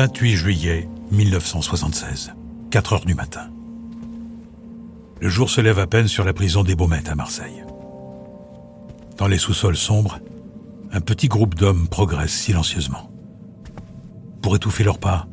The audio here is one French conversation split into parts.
28 juillet 1976, 4 heures du matin. Le jour se lève à peine sur la prison des Baumettes à Marseille. Dans les sous-sols sombres, un petit groupe d'hommes progresse silencieusement. Pour étouffer leurs pas,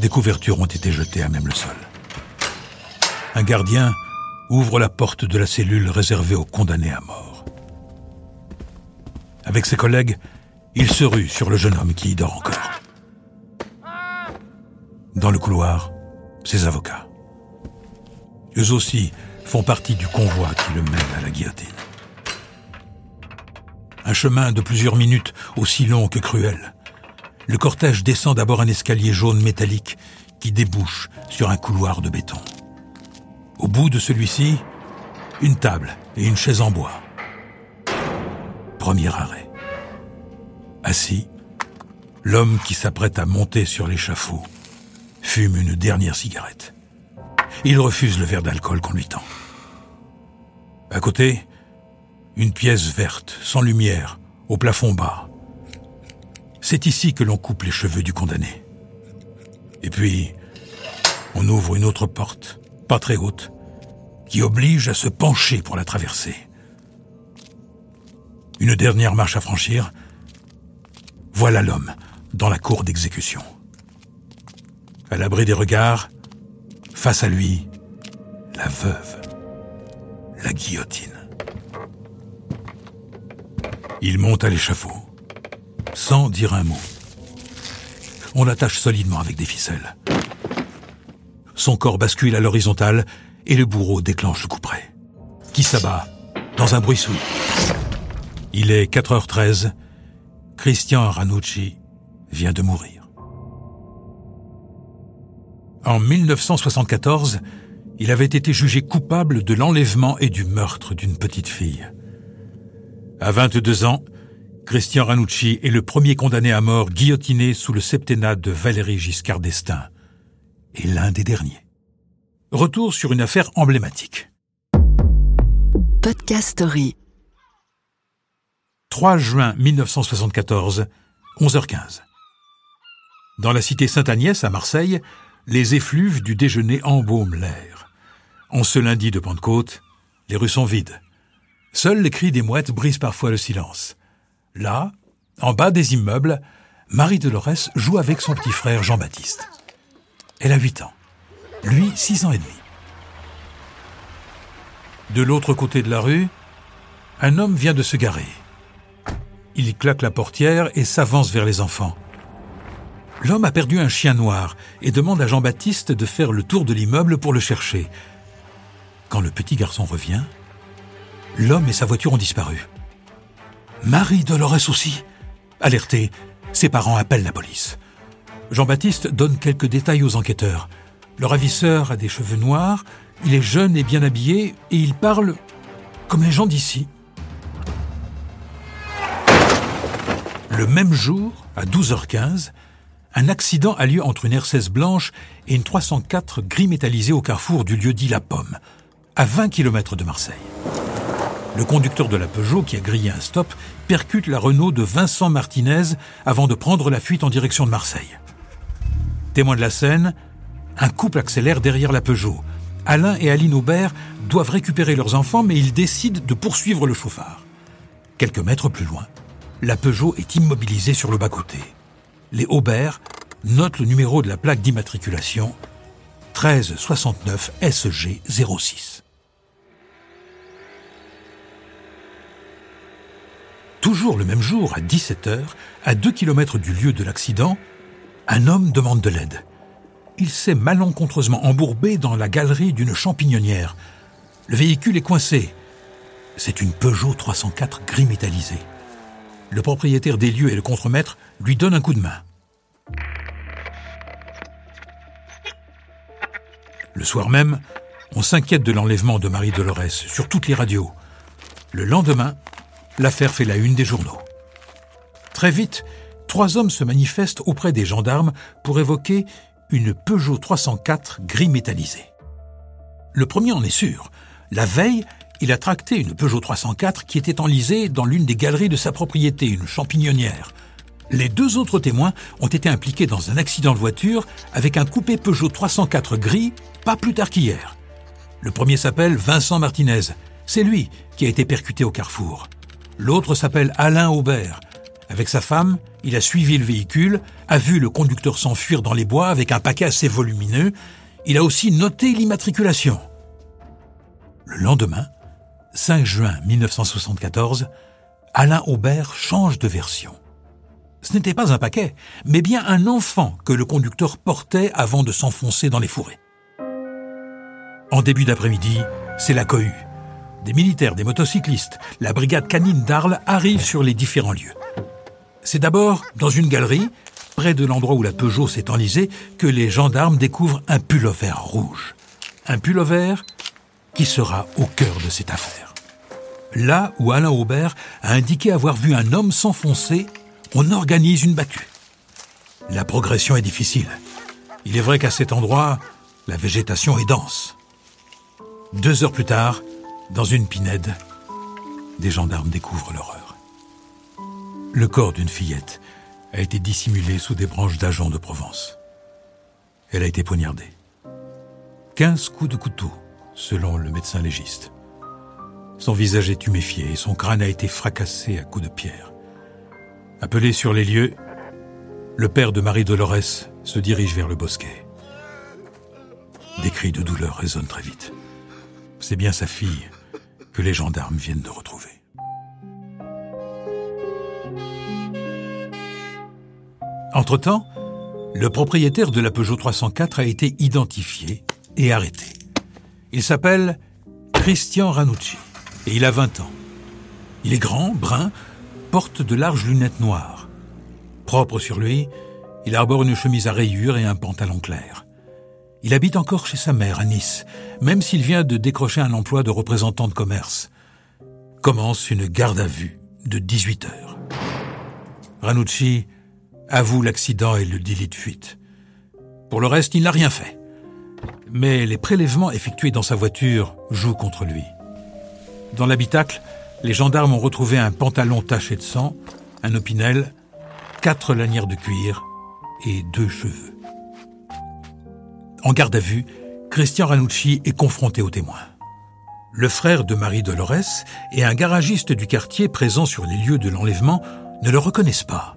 des couvertures ont été jetées à même le sol. Un gardien ouvre la porte de la cellule réservée aux condamnés à mort. Avec ses collègues, il se rue sur le jeune homme qui y dort encore. Dans le couloir, ses avocats. Eux aussi font partie du convoi qui le mène à la guillotine. Un chemin de plusieurs minutes, aussi long que cruel. Le cortège descend d'abord un escalier jaune métallique qui débouche sur un couloir de béton. Au bout de celui-ci, une table et une chaise en bois. Premier arrêt. Assis, l'homme qui s'apprête à monter sur l'échafaud fume une dernière cigarette. Il refuse le verre d'alcool qu'on lui tend. À côté, une pièce verte, sans lumière, au plafond bas. C'est ici que l'on coupe les cheveux du condamné. Et puis, on ouvre une autre porte, pas très haute, qui oblige à se pencher pour la traverser. Une dernière marche à franchir. Voilà l'homme dans la cour d'exécution. À l'abri des regards, face à lui, la veuve, la guillotine. Il monte à l'échafaud, sans dire un mot. On l'attache solidement avec des ficelles. Son corps bascule à l'horizontale et le bourreau déclenche le couperet, qui s'abat dans un bruit sourd. Il est 4h13. Christian Ranucci vient de mourir. En 1974, il avait été jugé coupable de l'enlèvement et du meurtre d'une petite fille. À 22 ans, Christian Ranucci est le premier condamné à mort guillotiné sous le septennat de Valéry Giscard d'Estaing, et l'un des derniers. Retour sur une affaire emblématique. Podcast Story. 3 juin 1974, 11h15. Dans la cité Sainte-Agnès à Marseille, les effluves du déjeuner embaument l'air. En ce lundi de Pentecôte, les rues sont vides. Seuls les cris des mouettes brisent parfois le silence. Là, en bas des immeubles, Marie Dolores joue avec son petit frère Jean-Baptiste. Elle a 8 ans. Lui, 6 ans et demi. De l'autre côté de la rue, un homme vient de se garer. Il claque la portière et s'avance vers les enfants. L'homme a perdu un chien noir et demande à Jean-Baptiste de faire le tour de l'immeuble pour le chercher. Quand le petit garçon revient, l'homme et sa voiture ont disparu. Marie Dolores aussi. Alerté, ses parents appellent la police. Jean-Baptiste donne quelques détails aux enquêteurs. Le ravisseur a des cheveux noirs, il est jeune et bien habillé, et il parle comme les gens d'ici. Le même jour, à 12h15, un accident a lieu entre une R16 blanche et une 304 gris métallisée au carrefour du lieu dit La Pomme, à 20 km de Marseille. Le conducteur de la Peugeot, qui a grillé un stop, percute la Renault de Vincent Martinez avant de prendre la fuite en direction de Marseille. Témoin de la scène, un couple accélère derrière la Peugeot. Alain et Aline Aubert doivent récupérer leurs enfants, mais ils décident de poursuivre le chauffard. Quelques mètres plus loin, la Peugeot est immobilisée sur le bas-côté. Les Aubert notent le numéro de la plaque d'immatriculation 1369 SG 06. Toujours le même jour, à 17h, à 2 km du lieu de l'accident, un homme demande de l'aide. Il s'est malencontreusement embourbé dans la galerie d'une champignonnière. Le véhicule est coincé. C'est une Peugeot 304 gris métallisée. Le propriétaire des lieux et le contremaître lui donnent un coup de main. Le soir même, on s'inquiète de l'enlèvement de Marie Dolores sur toutes les radios. Le lendemain, l'affaire fait la une des journaux. Très vite, trois hommes se manifestent auprès des gendarmes pour évoquer une Peugeot 304 gris métallisé. Le premier en est sûr. La veille, il a tracté une Peugeot 304 qui était enlisée dans l'une des galeries de sa propriété, une champignonnière. Les deux autres témoins ont été impliqués dans un accident de voiture avec un coupé Peugeot 304 gris pas plus tard qu'hier. Le premier s'appelle Vincent Martinez. C'est lui qui a été percuté au carrefour. L'autre s'appelle Alain Aubert. Avec sa femme, il a suivi le véhicule, a vu le conducteur s'enfuir dans les bois avec un paquet assez volumineux. Il a aussi noté l'immatriculation. Le lendemain, 5 juin 1974, Alain Aubert change de version. Ce n'était pas un paquet, mais bien un enfant que le conducteur portait avant de s'enfoncer dans les fourrés. En début d'après-midi, c'est la cohue. Des militaires, des motocyclistes, la brigade canine d'Arles arrivent sur les différents lieux. C'est d'abord dans une galerie, près de l'endroit où la Peugeot s'est enlisée, que les gendarmes découvrent un pullover rouge. Un pullover qui sera au cœur de cette affaire. Là où Alain Aubert a indiqué avoir vu un homme s'enfoncer on organise une battue. La progression est difficile. Il est vrai qu'à cet endroit, la végétation est dense. Deux heures plus tard, dans une pinède, des gendarmes découvrent l'horreur. Le corps d'une fillette a été dissimulé sous des branches d'agents de Provence. Elle a été poignardée. Quinze coups de couteau, selon le médecin légiste. Son visage est tuméfié et son crâne a été fracassé à coups de pierre. Appelé sur les lieux, le père de Marie Dolores se dirige vers le bosquet. Des cris de douleur résonnent très vite. C'est bien sa fille que les gendarmes viennent de retrouver. Entre-temps, le propriétaire de la Peugeot 304 a été identifié et arrêté. Il s'appelle Christian Ranucci et il a 20 ans. Il est grand, brun, porte de larges lunettes noires. Propre sur lui, il arbore une chemise à rayures et un pantalon clair. Il habite encore chez sa mère à Nice, même s'il vient de décrocher un emploi de représentant de commerce. Commence une garde à vue de 18 heures. Ranucci avoue l'accident et le délit de fuite. Pour le reste, il n'a rien fait. Mais les prélèvements effectués dans sa voiture jouent contre lui. Dans l'habitacle, les gendarmes ont retrouvé un pantalon taché de sang, un opinel, quatre lanières de cuir et deux cheveux. En garde à vue, Christian Ranucci est confronté aux témoins. Le frère de Marie Dolores et un garagiste du quartier présent sur les lieux de l'enlèvement ne le reconnaissent pas.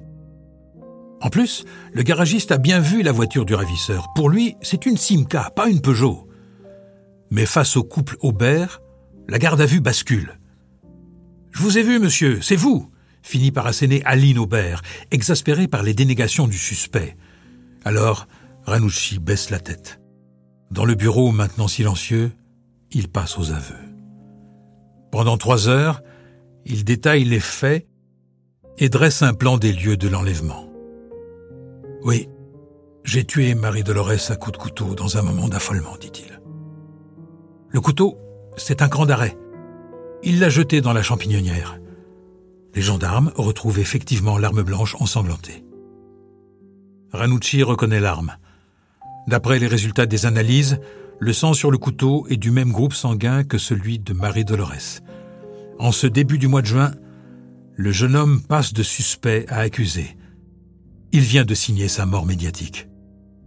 En plus, le garagiste a bien vu la voiture du ravisseur. Pour lui, c'est une Simca, pas une Peugeot. Mais face au couple Aubert, la garde à vue bascule. Je vous ai vu, monsieur, c'est vous finit par asséner Aline Aubert, exaspérée par les dénégations du suspect. Alors, Ranouchi baisse la tête. Dans le bureau, maintenant silencieux, il passe aux aveux. Pendant trois heures, il détaille les faits et dresse un plan des lieux de l'enlèvement. Oui, j'ai tué Marie Dolores à coups de couteau dans un moment d'affolement, dit-il. Le couteau, c'est un cran d'arrêt. Il l'a jeté dans la champignonnière. Les gendarmes retrouvent effectivement l'arme blanche ensanglantée. Ranucci reconnaît l'arme. D'après les résultats des analyses, le sang sur le couteau est du même groupe sanguin que celui de Marie Dolores. En ce début du mois de juin, le jeune homme passe de suspect à accusé. Il vient de signer sa mort médiatique.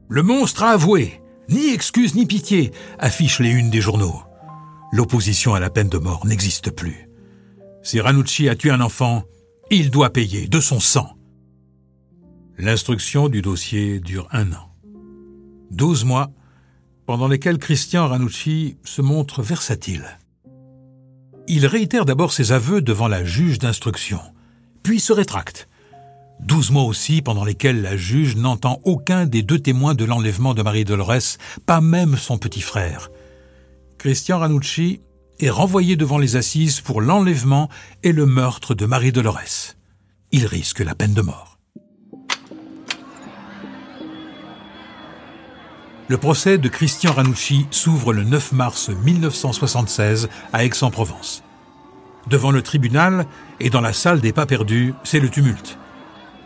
Le monstre a avoué. Ni excuse ni pitié, affichent les unes des journaux l'opposition à la peine de mort n'existe plus. Si Ranucci a tué un enfant, il doit payer de son sang. L'instruction du dossier dure un an. Douze mois, pendant lesquels Christian Ranucci se montre versatile. Il réitère d'abord ses aveux devant la juge d'instruction, puis se rétracte. Douze mois aussi pendant lesquels la juge n'entend aucun des deux témoins de l'enlèvement de Marie Dolores, pas même son petit frère, Christian Ranucci est renvoyé devant les assises pour l'enlèvement et le meurtre de Marie Dolores. Il risque la peine de mort. Le procès de Christian Ranucci s'ouvre le 9 mars 1976 à Aix-en-Provence. Devant le tribunal et dans la salle des pas perdus, c'est le tumulte.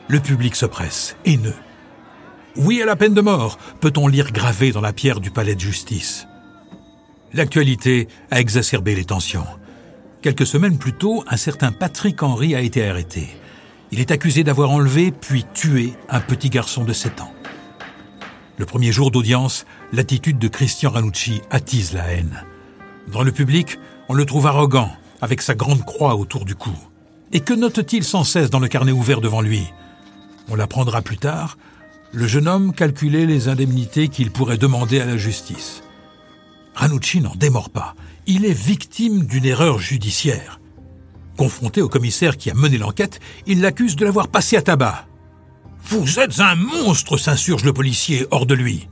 Le public se presse, haineux. Oui à la peine de mort, peut-on lire gravé dans la pierre du palais de justice. L'actualité a exacerbé les tensions. Quelques semaines plus tôt, un certain Patrick Henry a été arrêté. Il est accusé d'avoir enlevé puis tué un petit garçon de 7 ans. Le premier jour d'audience, l'attitude de Christian Ranucci attise la haine. Dans le public, on le trouve arrogant, avec sa grande croix autour du cou. Et que note-t-il sans cesse dans le carnet ouvert devant lui? On l'apprendra plus tard. Le jeune homme calculait les indemnités qu'il pourrait demander à la justice. Ranucci n'en démord pas. Il est victime d'une erreur judiciaire. Confronté au commissaire qui a mené l'enquête, il l'accuse de l'avoir passé à tabac. Vous êtes un monstre, s'insurge le policier hors de lui.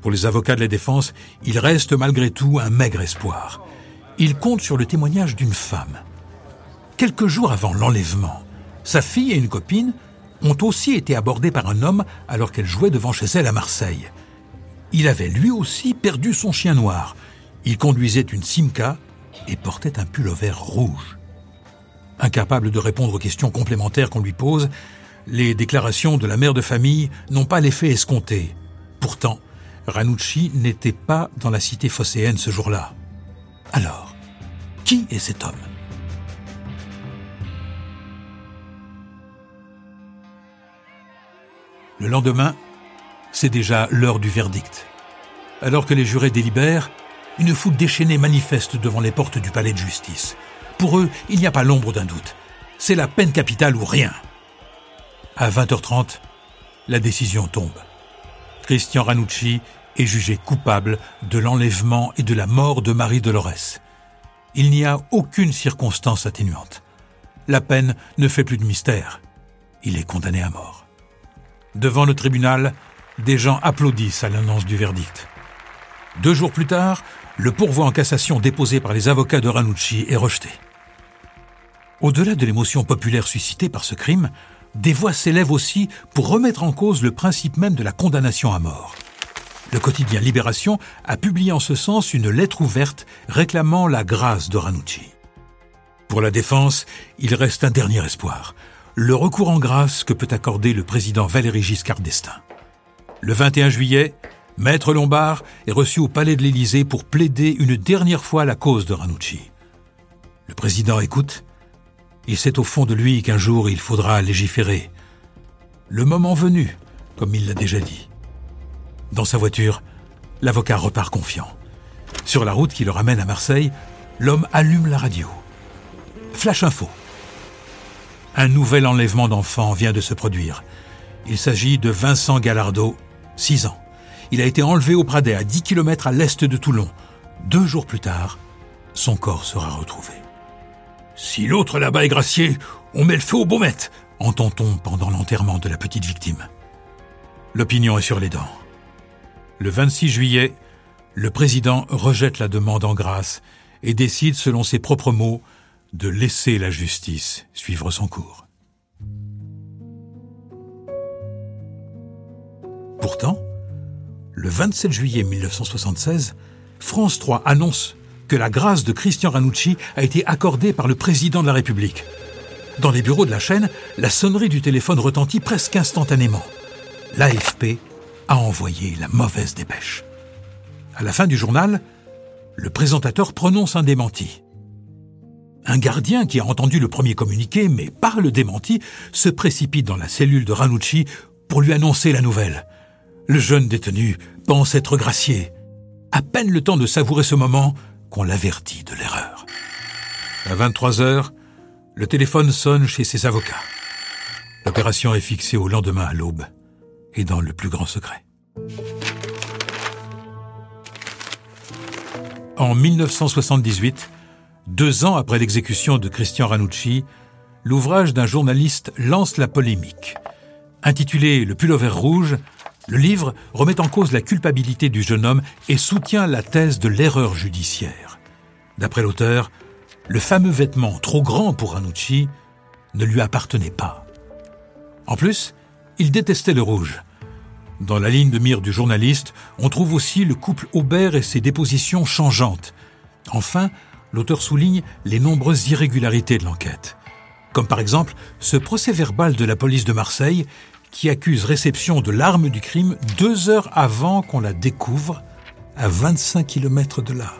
Pour les avocats de la défense, il reste malgré tout un maigre espoir. Il compte sur le témoignage d'une femme. Quelques jours avant l'enlèvement, sa fille et une copine ont aussi été abordées par un homme alors qu'elle jouait devant chez elle à Marseille. Il avait lui aussi perdu son chien noir. Il conduisait une Simca et portait un pullover rouge. Incapable de répondre aux questions complémentaires qu'on lui pose, les déclarations de la mère de famille n'ont pas l'effet escompté. Pourtant, Ranucci n'était pas dans la cité phocéenne ce jour-là. Alors, qui est cet homme? Le lendemain, c'est déjà l'heure du verdict. Alors que les jurés délibèrent, une foule déchaînée manifeste devant les portes du palais de justice. Pour eux, il n'y a pas l'ombre d'un doute. C'est la peine capitale ou rien. À 20h30, la décision tombe. Christian Ranucci est jugé coupable de l'enlèvement et de la mort de Marie Dolores. Il n'y a aucune circonstance atténuante. La peine ne fait plus de mystère. Il est condamné à mort. Devant le tribunal, des gens applaudissent à l'annonce du verdict. Deux jours plus tard, le pourvoi en cassation déposé par les avocats de Ranucci est rejeté. Au-delà de l'émotion populaire suscitée par ce crime, des voix s'élèvent aussi pour remettre en cause le principe même de la condamnation à mort. Le quotidien Libération a publié en ce sens une lettre ouverte réclamant la grâce de Ranucci. Pour la défense, il reste un dernier espoir, le recours en grâce que peut accorder le président Valéry Giscard d'Estaing. Le 21 juillet, Maître Lombard est reçu au palais de l'Élysée pour plaider une dernière fois la cause de Ranucci. Le président écoute. Il sait au fond de lui qu'un jour il faudra légiférer. Le moment venu, comme il l'a déjà dit. Dans sa voiture, l'avocat repart confiant. Sur la route qui le ramène à Marseille, l'homme allume la radio. Flash info. Un nouvel enlèvement d'enfant vient de se produire. Il s'agit de Vincent Gallardo, 6 ans. Il a été enlevé au Pradet, à 10 km à l'est de Toulon. Deux jours plus tard, son corps sera retrouvé. Si l'autre là-bas est gracié, on met le feu au baumette, entend-on pendant l'enterrement de la petite victime. L'opinion est sur les dents. Le 26 juillet, le président rejette la demande en grâce et décide, selon ses propres mots, de laisser la justice suivre son cours. Pourtant, le 27 juillet 1976, France 3 annonce que la grâce de Christian Ranucci a été accordée par le président de la République. Dans les bureaux de la chaîne, la sonnerie du téléphone retentit presque instantanément. L'AFP a envoyé la mauvaise dépêche. À la fin du journal, le présentateur prononce un démenti. Un gardien qui a entendu le premier communiqué, mais par le démenti, se précipite dans la cellule de Ranucci pour lui annoncer la nouvelle. Le jeune détenu pense être gracié. À peine le temps de savourer ce moment qu'on l'avertit de l'erreur. À 23 heures, le téléphone sonne chez ses avocats. L'opération est fixée au lendemain à l'aube et dans le plus grand secret. En 1978, deux ans après l'exécution de Christian Ranucci, l'ouvrage d'un journaliste lance la polémique. Intitulé Le pullover rouge, le livre remet en cause la culpabilité du jeune homme et soutient la thèse de l'erreur judiciaire. D'après l'auteur, le fameux vêtement trop grand pour Ranucci ne lui appartenait pas. En plus, il détestait le rouge. Dans la ligne de mire du journaliste, on trouve aussi le couple Aubert et ses dépositions changeantes. Enfin, l'auteur souligne les nombreuses irrégularités de l'enquête. Comme par exemple ce procès verbal de la police de Marseille qui accuse réception de l'arme du crime deux heures avant qu'on la découvre à 25 km de là.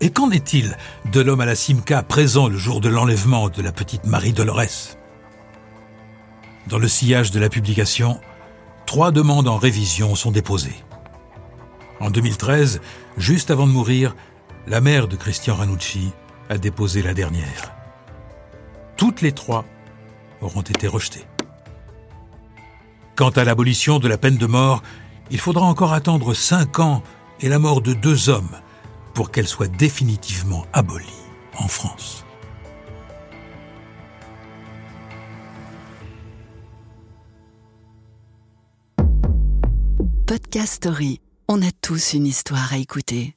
Et qu'en est-il de l'homme à la Simca présent le jour de l'enlèvement de la petite Marie Dolores? Dans le sillage de la publication, trois demandes en révision sont déposées. En 2013, juste avant de mourir, la mère de Christian Ranucci a déposé la dernière. Toutes les trois auront été rejetées. Quant à l'abolition de la peine de mort, il faudra encore attendre cinq ans et la mort de deux hommes pour qu'elle soit définitivement abolie en France. Podcast Story. On a tous une histoire à écouter.